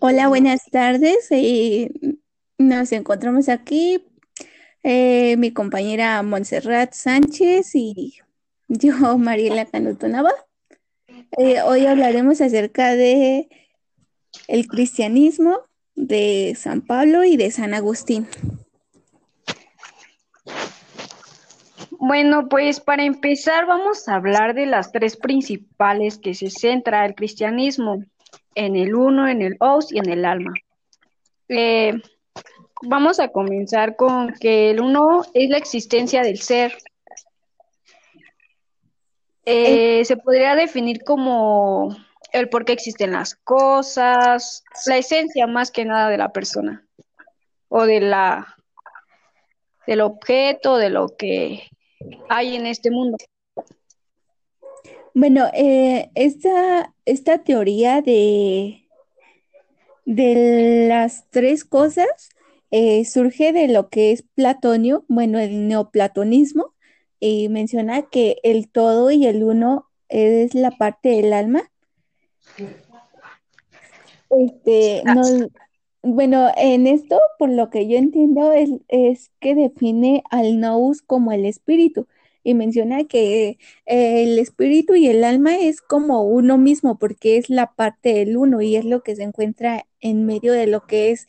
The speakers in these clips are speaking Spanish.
Hola, buenas tardes. eh, nos encontramos aquí, eh, mi compañera Montserrat Sánchez y yo, Mariela Canuto Nava. Eh, hoy hablaremos acerca de el cristianismo de San Pablo y de San Agustín. Bueno, pues para empezar vamos a hablar de las tres principales que se centra el cristianismo, en el uno, en el os y en el alma. Eh, vamos a comenzar con que el uno es la existencia del ser. Eh, se podría definir como el por qué existen las cosas, la esencia más que nada de la persona o de la del objeto, de lo que hay en este mundo. Bueno, eh, esta, esta teoría de, de las tres cosas eh, surge de lo que es Platonio, bueno, el neoplatonismo, y menciona que el todo y el uno es la parte del alma. Este, no, bueno, en esto, por lo que yo entiendo, es, que define al nous como el espíritu y menciona que eh, el espíritu y el alma es como uno mismo porque es la parte del uno y es lo que se encuentra en medio de lo que es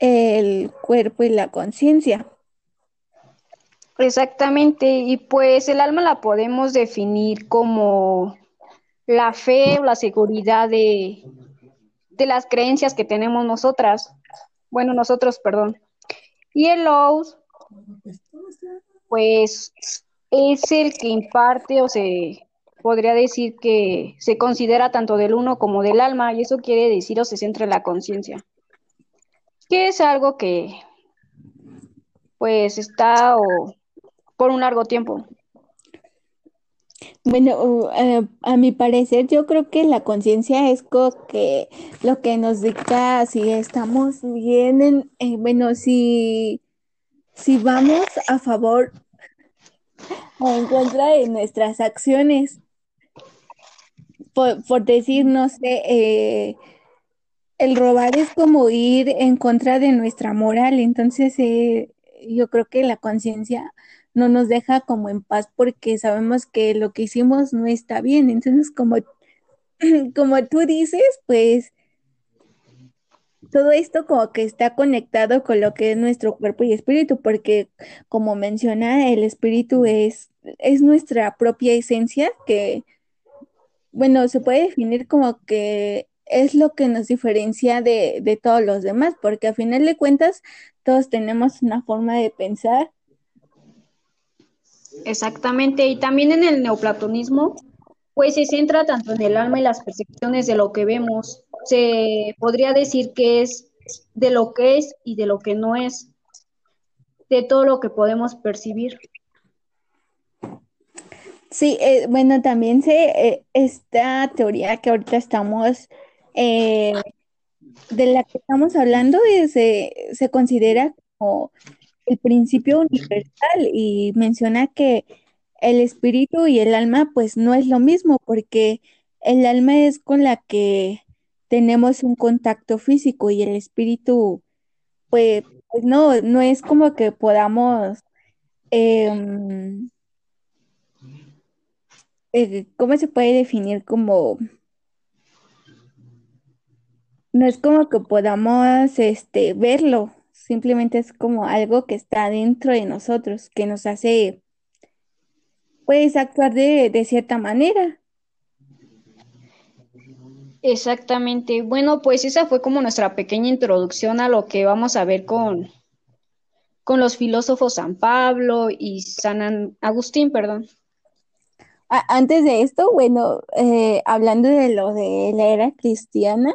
el cuerpo y la conciencia. Exactamente, y pues el alma la podemos definir como la fe o la seguridad de, de las creencias que tenemos nosotras, bueno, nosotros, perdón. Y el os, pues es el que imparte o se podría decir que se considera tanto del uno como del alma, y eso quiere decir o se centra en la conciencia, que es algo que pues está o por un largo tiempo. Bueno, eh, a mi parecer, yo creo que la conciencia es que lo que nos dicta si estamos bien en, eh, bueno, si, si vamos a favor o en contra de nuestras acciones. Por, por decir, no sé, eh, el robar es como ir en contra de nuestra moral, entonces eh, yo creo que la conciencia no nos deja como en paz porque sabemos que lo que hicimos no está bien. Entonces, como, como tú dices, pues todo esto como que está conectado con lo que es nuestro cuerpo y espíritu, porque como menciona, el espíritu es, es nuestra propia esencia que, bueno, se puede definir como que es lo que nos diferencia de, de todos los demás, porque a final de cuentas todos tenemos una forma de pensar Exactamente, y también en el neoplatonismo, pues se centra tanto en el alma y las percepciones de lo que vemos. Se podría decir que es de lo que es y de lo que no es, de todo lo que podemos percibir. Sí, eh, bueno, también se, eh, esta teoría que ahorita estamos, eh, de la que estamos hablando, se, se considera como el principio universal y menciona que el espíritu y el alma pues no es lo mismo porque el alma es con la que tenemos un contacto físico y el espíritu pues, pues no, no es como que podamos, em, eh, ¿cómo se puede definir como, no es como que podamos este, verlo, simplemente es como algo que está dentro de nosotros, que nos hace pues actuar de, de cierta manera. Exactamente. Bueno, pues esa fue como nuestra pequeña introducción a lo que vamos a ver con, con los filósofos San Pablo y San An- Agustín, perdón. Antes de esto, bueno, eh, hablando de lo de la era cristiana,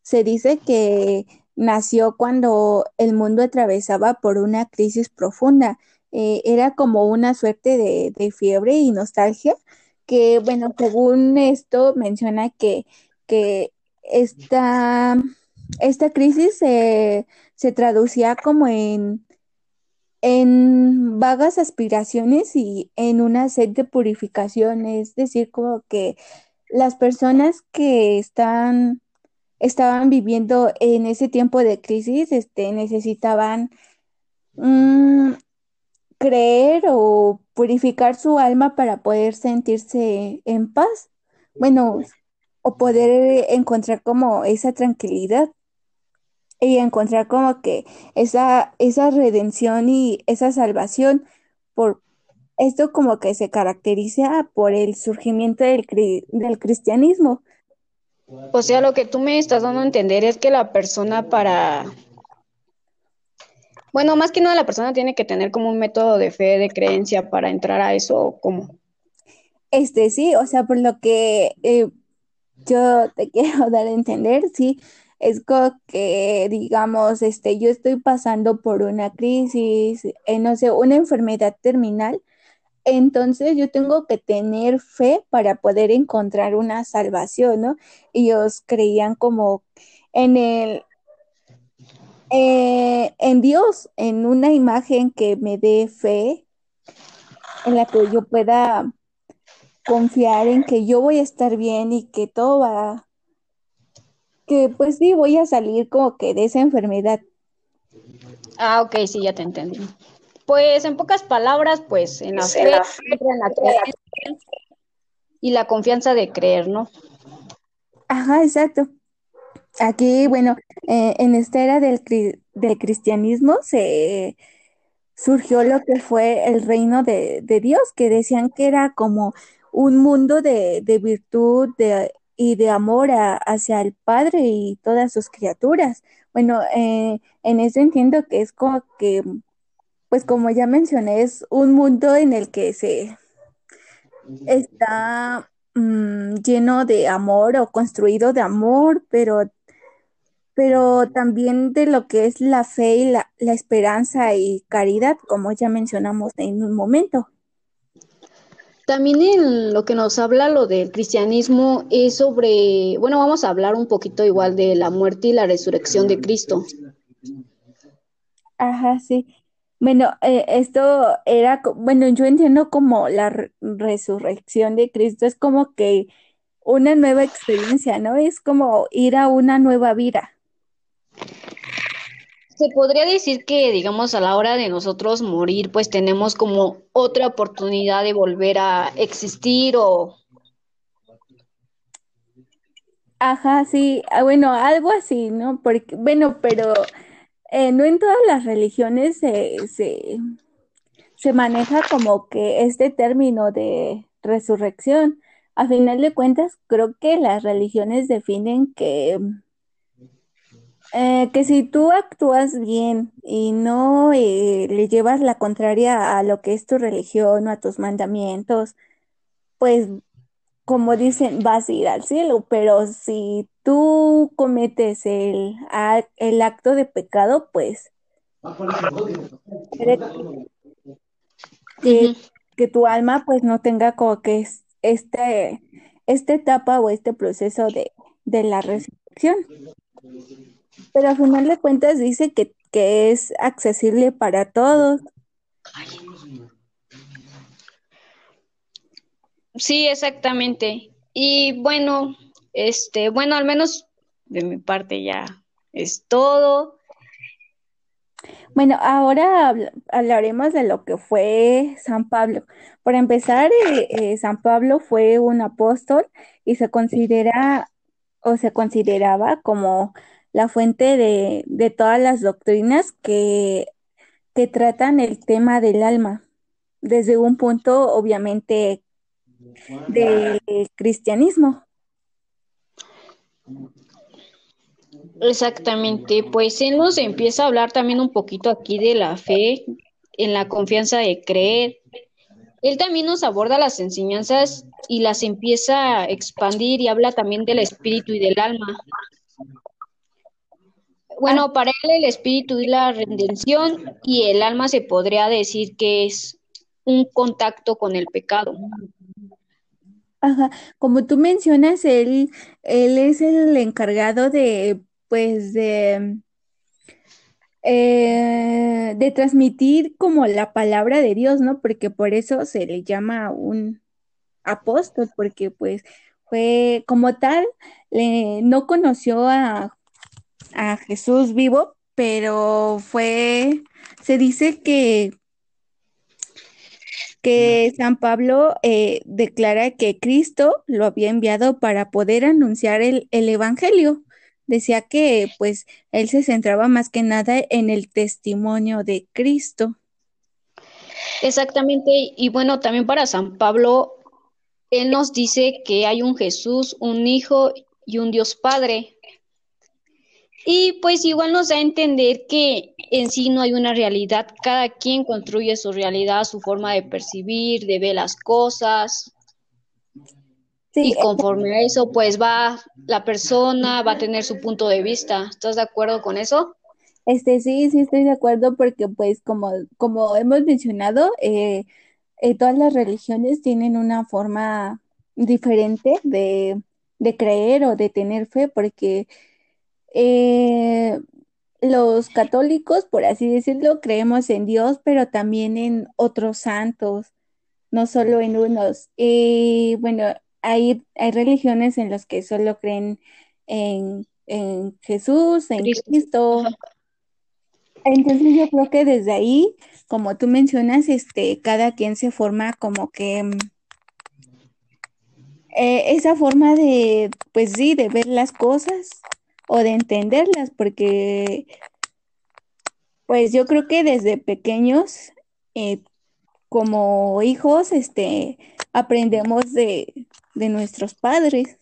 se dice que nació cuando el mundo atravesaba por una crisis profunda. Eh, era como una suerte de, fiebre y nostalgia, que, bueno, según esto menciona que, que esta, esta crisis se, se traducía como en en vagas aspiraciones y en una sed de purificación, es decir, como que las personas que están, estaban viviendo en ese tiempo de crisis, este, necesitaban mm, creer o purificar su alma para poder sentirse en paz. Bueno, o poder encontrar como esa tranquilidad y encontrar como que esa, esa redención y esa salvación por esto como que se caracteriza por el surgimiento del, cri- del cristianismo. O sea, lo que tú me estás dando a entender es que la persona para, bueno, más que nada la persona tiene que tener como un método de fe, de creencia para entrar a eso, ¿o ¿cómo? Este sí, o sea, por lo que eh, yo te quiero dar a entender, sí, es como que, digamos, este, yo estoy pasando por una crisis, eh, no sé, una enfermedad terminal Entonces yo tengo que tener fe para poder encontrar una salvación, ¿no? Ellos creían como en el, eh, en Dios, en una imagen que me dé fe, en la que yo pueda confiar en que yo voy a estar bien y que todo va, que pues sí voy a salir como que de esa enfermedad. Ah, ok, sí, ya te entendí. Pues en pocas palabras, pues en la fe, en la creencia y la confianza de creer, ¿no? Ajá, exacto. Aquí, bueno, eh, en esta era del, cri- del cristianismo se surgió lo que fue el reino de, de Dios, que decían que era como un mundo de, de virtud de- y de amor a- hacia el Padre y todas sus criaturas. Bueno, eh, en eso entiendo que es como que, pues como ya mencioné, es un mundo en el que se está mm, lleno de amor o construido de amor, pero pero también de lo que es la fe y la, la esperanza y caridad, como ya mencionamos en un momento. También en lo que nos habla lo del cristianismo es sobre, bueno, vamos a hablar un poquito igual de la muerte y la resurrección de Cristo. Ajá, sí. Bueno, eh, esto era, co- bueno, yo entiendo como la re- resurrección de Cristo es como que una nueva experiencia, ¿no? Es como ir a una nueva vida. Se podría decir que, digamos, a la hora de nosotros morir, pues tenemos como otra oportunidad de volver a existir o Ajá, sí, ah, bueno, algo así, ¿no? Porque, bueno, pero eh, no en todas las religiones se, se, maneja como que este término de resurrección. A final de cuentas, creo que las religiones definen que, eh, que si tú actúas bien y no eh, le llevas la contraria a lo que es tu religión o a tus mandamientos, pues como dicen, vas a ir al cielo, pero si tú cometes el, el acto de pecado, pues puede que, que tu alma pues no tenga como que es- este, esta etapa o este proceso de, de la resurrección. Pero al final de cuentas dice que, que es accesible para todos. Sí, exactamente. Y bueno, este, bueno, al menos de mi parte ya es todo. Bueno, ahora habl- hablaremos de lo que fue San Pablo. Por empezar, eh, eh, San Pablo fue un apóstol y se considera o se consideraba como la fuente de, de todas las doctrinas que, que tratan el tema del alma, desde un punto obviamente del cristianismo. Exactamente, pues él nos empieza a hablar también un poquito aquí de la fe, en la confianza de creer. Él también nos aborda las enseñanzas y las empieza a expandir y habla también del espíritu y del alma. Bueno, para él el espíritu y la redención y el alma se podría decir que es un contacto con el pecado. Ajá, como tú mencionas, él, él es el encargado de, pues, de, eh, de transmitir como la palabra de Dios, ¿no? Porque por eso se le llama un apóstol, porque pues fue como tal, le- no conoció a, a Jesús vivo, pero fue, se dice que, que San Pablo eh, declara que Cristo lo había enviado para poder anunciar el, el Evangelio. Decía que pues él se centraba más que nada en el testimonio de Cristo. Exactamente, y bueno, también para San Pablo, él nos dice que hay un Jesús, un Hijo y un Dios Padre. Y pues igual nos da a entender que en sí no hay una realidad, cada quien construye su realidad, su forma de percibir, de ver las cosas, Sí, y conforme a eso, pues va la persona, va a tener su punto de vista. ¿Estás de acuerdo con eso? Este, sí, sí estoy de acuerdo porque pues como, como hemos mencionado, eh, eh, todas las religiones tienen una forma diferente de, de creer o de tener fe porque eh, los católicos, por así decirlo, creemos en Dios, pero también en otros santos, no solo en unos. Y bueno, hay, hay religiones en las que solo creen en, en Jesús, en Cristo. Entonces yo creo que desde ahí, como tú mencionas, este, cada quien se forma como que mm, eh, esa forma de, pues sí, de ver las cosas o de entenderlas, porque pues yo creo que desde pequeños, eh, como hijos, este, aprendemos de, de nuestros padres.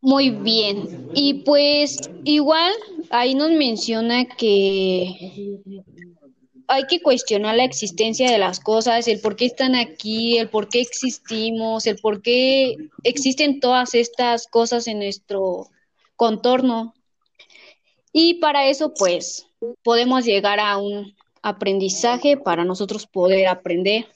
Muy bien. Y pues igual ahí nos menciona que hay que cuestionar la existencia de las cosas, el por qué están aquí, el por qué existimos, el por qué existen todas estas cosas en nuestro contorno. Y para eso, pues, podemos llegar a un aprendizaje para nosotros poder aprender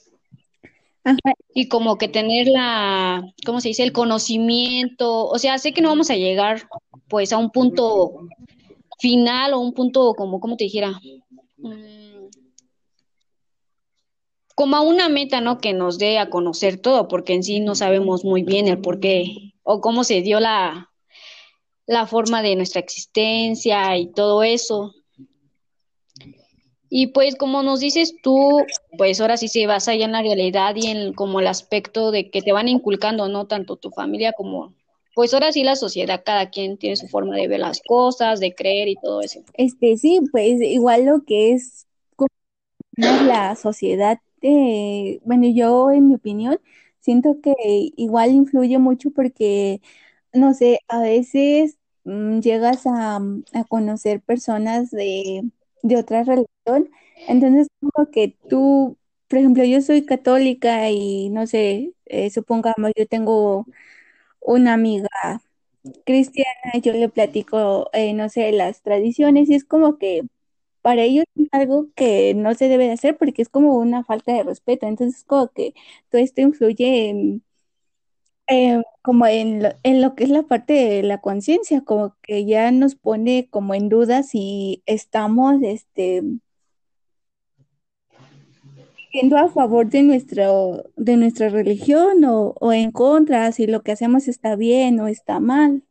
Ajá, y como que tener la, ¿cómo se dice? El conocimiento. O sea, sé que no vamos a llegar, pues, a un punto final o un punto como, ¿cómo te dijera? Como a una meta, ¿no? Que nos dé a conocer todo, porque en sí no sabemos muy bien el por qué o cómo se dio la, la forma de nuestra existencia y todo eso. Y pues como nos dices tú, pues ahora sí se basa ya en la realidad y en como el aspecto de que te van inculcando, ¿no? Tanto tu familia como, pues ahora sí la sociedad, cada quien tiene su forma de ver las cosas, de creer y todo eso. este, sí, pues igual lo que es la sociedad, eh, bueno, yo en mi opinión, siento que igual influye mucho porque no sé, a veces mm, llegas a, mm, a conocer personas de, de otra religión, entonces como que tú, por ejemplo, yo soy católica y no sé, eh, supongamos yo tengo una amiga cristiana yo le platico, eh, no sé, las tradiciones y es como que para ellos es algo que no se debe de hacer porque es como una falta de respeto, entonces como que todo esto influye en como en lo, en lo que es la parte de la conciencia, como que ya nos pone como en duda si estamos este, siendo a favor de nuestro, de nuestra religión o, o en contra, si lo que hacemos está bien o está mal.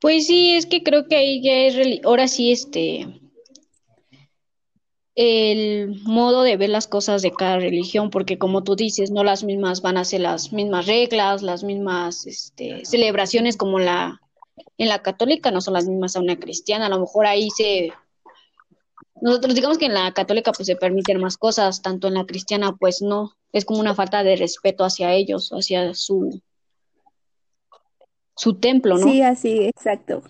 Pues sí, es que creo que ahí ya es, ahora sí, este, el modo de ver las cosas de cada religión, porque como tú dices, no las mismas van a ser las mismas reglas, las mismas, este, celebraciones como la, en la católica no son las mismas a una cristiana, a lo mejor ahí se, nosotros digamos que en la católica pues se permiten más cosas, tanto en la cristiana pues no, es como una falta de respeto hacia ellos, hacia su, su templo, ¿no? Sí, así, exacto.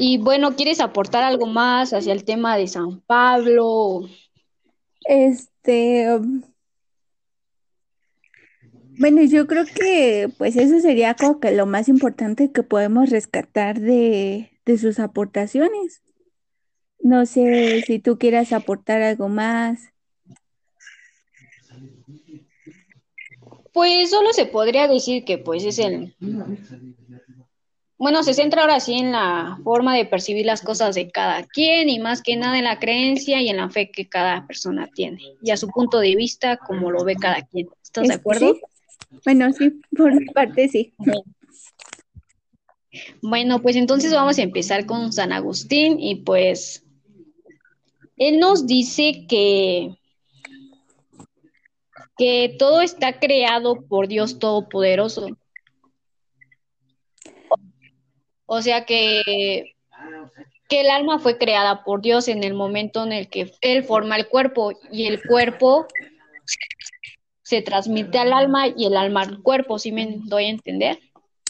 Y bueno, ¿quieres aportar algo más hacia el tema de San Pablo? Este, um, bueno, yo creo que pues eso sería como que lo más importante que podemos rescatar de, de sus aportaciones. No sé si tú quieras aportar algo más. Pues solo se podría decir que pues es el, bueno, se centra ahora sí en la forma de percibir las cosas de cada quien y más que nada en la creencia y en la fe que cada persona tiene y a su punto de vista como lo ve cada quien. ¿Estás de acuerdo? Bueno, sí, por mi parte sí. Bueno, pues entonces vamos a empezar con San Agustín y pues él nos dice que que todo está creado por Dios Todopoderoso o sea que, que el alma fue creada por Dios en el momento en el que Él forma el cuerpo y el cuerpo se transmite al alma y el alma al cuerpo, ¿sí me doy a entender?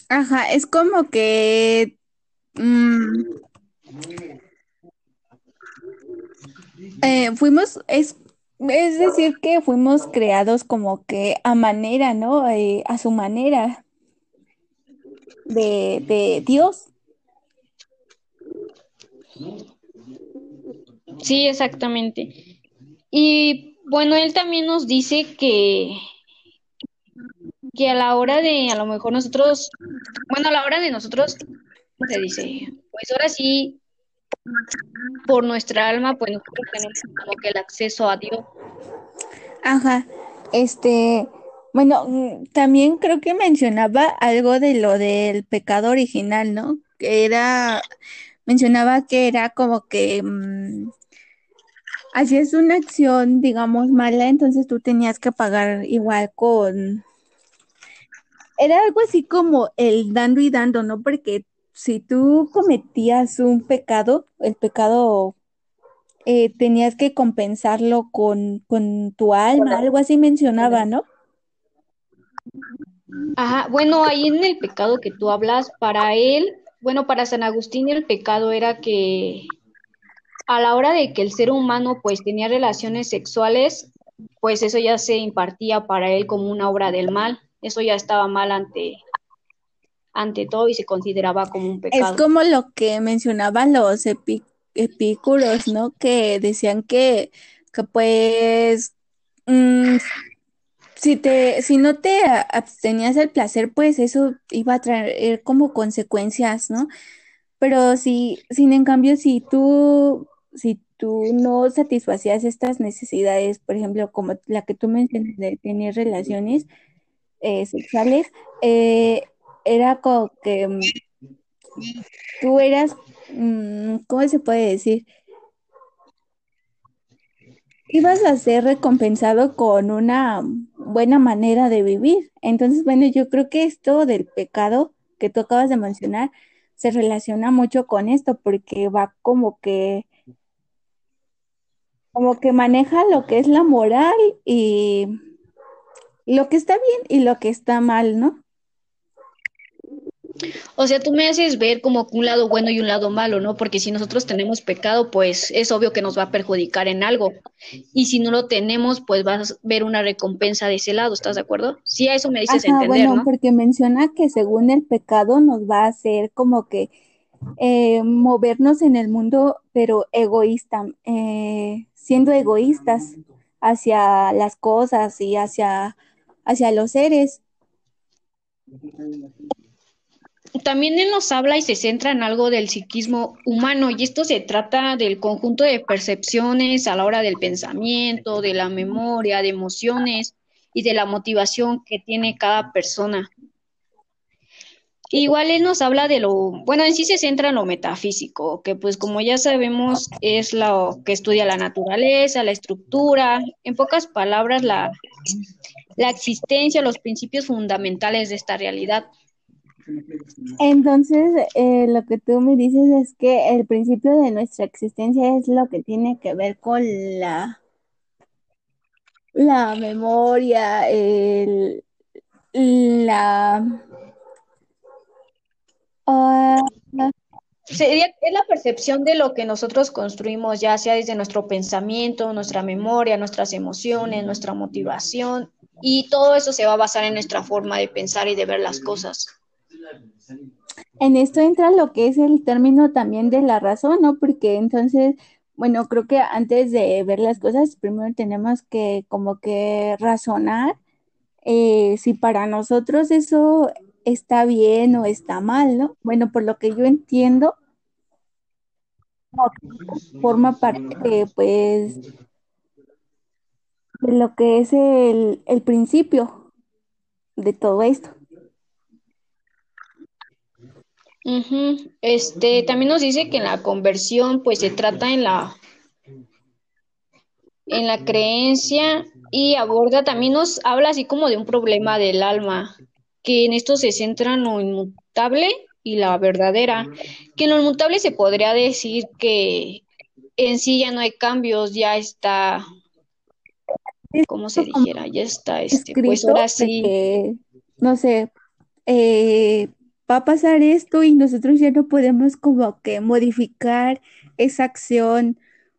Ajá, es como que... Mm, eh, fuimos, es, es decir, que fuimos creados como que a manera, ¿no? Eh, a su manera de, de Dios. Sí, exactamente. Y bueno, él también nos dice que, que a la hora de, a lo mejor nosotros, bueno, a la hora de nosotros, se dice, pues ahora sí, por nuestra alma, pues nosotros tenemos como que el acceso a Dios. Ajá, este, bueno, mm, también creo que mencionaba algo de lo del pecado original, ¿no? Que era mencionaba que era como que mmm, hacías una acción, digamos, mala, entonces tú tenías que pagar igual con... Era algo así como el dando y dando, ¿no? Porque si tú cometías un pecado, el pecado eh, tenías que compensarlo con, con tu alma, algo así mencionaba, ¿no? Ajá, bueno, ahí en el pecado que tú hablas, para él bueno, para San Agustín el pecado era que a la hora de que el ser humano pues tenía relaciones sexuales, pues eso ya se impartía para él como una obra del mal. Eso ya estaba mal ante, ante todo y se consideraba como un pecado. Es como lo que mencionaban los epícuros, ¿no? Que decían que, que pues mmm, si te, si no te abstenías del placer, pues eso iba a traer como consecuencias, ¿no? Pero si, sin en cambio, si tú, si tú no satisfacías estas necesidades, por ejemplo, como la que tú mencionas de tener relaciones eh, sexuales, eh, era como que mm, tú eras, mm, ¿cómo se puede decir? ibas a ser recompensado con una buena manera de vivir. Entonces, bueno, yo creo que esto del pecado que tú acabas de mencionar se relaciona mucho con esto porque va como que como que maneja lo que es la moral y lo que está bien y lo que está mal, ¿no? O sea, tú me haces ver como un lado bueno y un lado malo, ¿no? Porque si nosotros tenemos pecado, pues es obvio que nos va a perjudicar en algo. Y si no lo tenemos, pues vas a ver una recompensa de ese lado, ¿estás de acuerdo? Sí, a eso me dices Ajá, entender, bueno, ¿no? porque menciona que según el pecado nos va a hacer como que eh, movernos en el mundo, pero egoísta, eh, siendo egoístas hacia las cosas y hacia, hacia los seres. También él nos habla y se centra en algo del psiquismo humano y esto se trata del conjunto de percepciones a la hora del pensamiento, de la memoria, de emociones y de la motivación que tiene cada persona. Igual él nos habla de lo, bueno, en sí se centra en lo metafísico, que pues como ya sabemos es lo que estudia la naturaleza, la estructura, en pocas palabras la, la existencia, los principios fundamentales de esta realidad. Entonces, eh, lo que tú me dices es que el principio de nuestra existencia es lo que tiene que ver con la, la memoria, el, la... ah, Sería, es la percepción de lo que nosotros construimos, ya sea desde nuestro pensamiento, nuestra memoria, nuestras emociones, nuestra motivación, y todo eso se va a basar en nuestra forma de pensar y de ver las cosas. En esto entra lo que es el término también de la razón, ¿no? Porque entonces, bueno, creo que antes de ver las cosas, primero tenemos que como que razonar eh, si para nosotros eso está bien o está mal, ¿no? Bueno, por lo que yo entiendo, forma parte pues, de lo que es el, el principio de todo esto. Este también nos dice que en la conversión, pues se trata en la en la creencia y aborda también nos habla así como de un problema del alma, que en esto se centra en lo inmutable y la verdadera, que en lo inmutable se podría decir que en sí ya no hay cambios, ya está, como se dijera, ya está este, pues ahora de sí, que, no sé, eh, va a pasar esto y nosotros ya no podemos como que modificar esa acción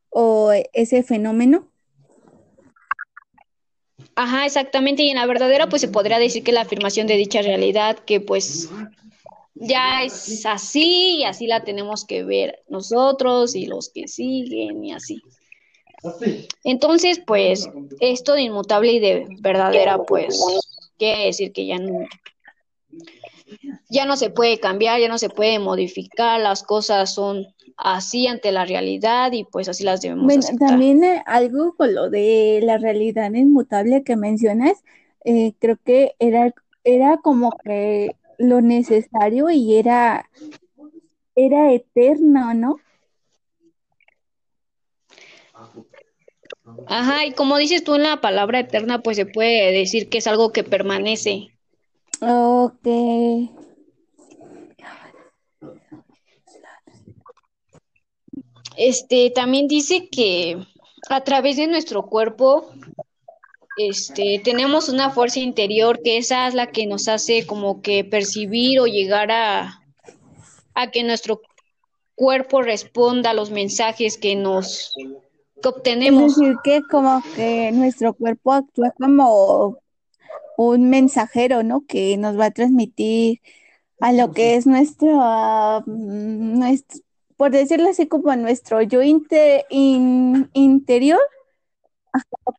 o ese fenómeno. ajá, exactamente, y en la verdadera pues se podría decir que la afirmación de dicha realidad, que pues ya es así y así la tenemos que ver nosotros y los que siguen y así. Entonces, pues, esto de inmutable y de verdadera, pues, quiere decir que ya no, ya no se puede cambiar, ya no se puede modificar, las cosas son así ante la realidad y pues así las debemos Bueno, aceptar. también eh, algo con lo de la realidad inmutable que mencionas, eh, creo que era, era como que lo necesario y era, era eterno, ¿no? Ajá, y como dices tú en la palabra eterna, pues se puede decir que es algo que permanece. Ok. Este también dice que a través de nuestro cuerpo este, tenemos una fuerza interior que esa es la que nos hace como que percibir o llegar a, a que nuestro cuerpo responda a los mensajes que nos que Es obtenemos. decir, que como que nuestro cuerpo actúa como un mensajero, ¿no? Que nos va a transmitir a lo que es nuestro, ah, mm, nuestro, por decirlo así, como nuestro yo inte- in- interior,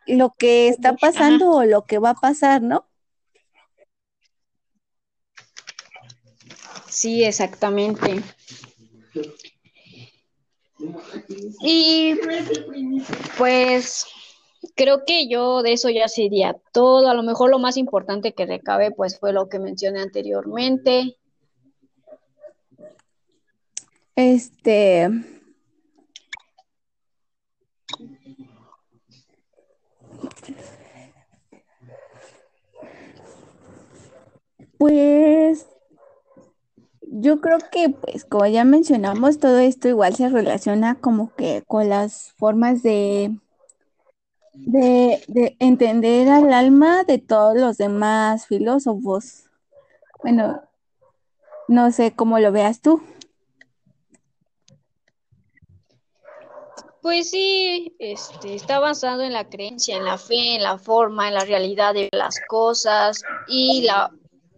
lo que está Ajá, pasando o lo que va a pasar, ¿no? sí, exactamente. Y pues creo que yo de eso ya sería todo. A lo mejor lo más importante que recabe pues fue lo que mencioné anteriormente. Este, pues yo creo que, pues, como ya mencionamos, todo esto igual se relaciona como que con las formas de, de, de entender al alma de todos los demás filósofos. Bueno, no sé cómo lo veas tú. Pues sí, este, está basado en la creencia, en la fe, en la forma, en la realidad de las cosas y la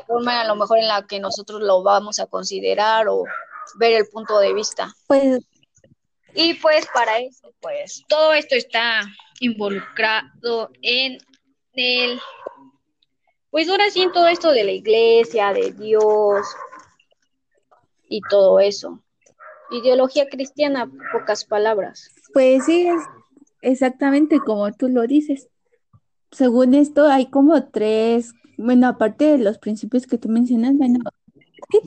forma a lo mejor en la que nosotros lo vamos a considerar o ver el punto de vista. Pues Y pues para eso, pues todo esto está involucrado en el, pues ahora sí en todo esto de la iglesia, de Dios y todo eso. Ideología cristiana, pocas palabras. Pues sí, es exactamente como tú lo dices. Según esto, hay como tres, bueno, aparte de los principios que tú mencionas, bueno, que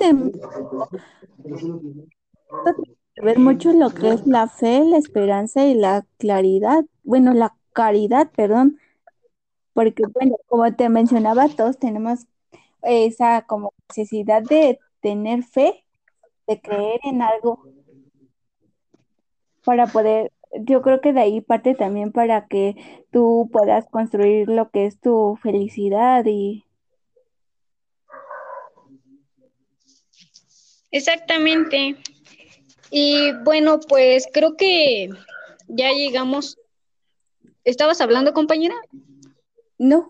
ver mucho lo que es la fe, la esperanza y la claridad, bueno, la caridad, perdón, porque, bueno, como te mencionaba, todos tenemos esa como necesidad de tener fe, de creer en algo para poder, yo creo que de ahí parte también para que tú puedas construir lo que es tu felicidad y Exactamente. Y bueno, pues creo que ya llegamos. ¿Estabas hablando, compañera? no,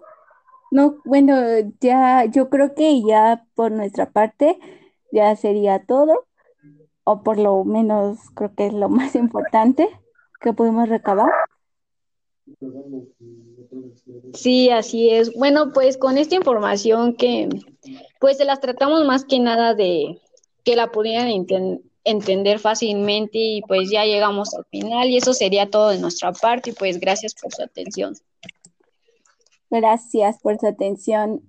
no, bueno, ya yo creo que ya por nuestra parte ya sería todo, o por lo menos creo que es lo más importante que pudimos recabar. Sí, así es. Bueno, pues con esta información que pues se las tratamos más que nada de que la pudieran entender fácilmente y pues ya llegamos al final y eso sería todo de nuestra parte y pues gracias por su atención. Gracias por su atención.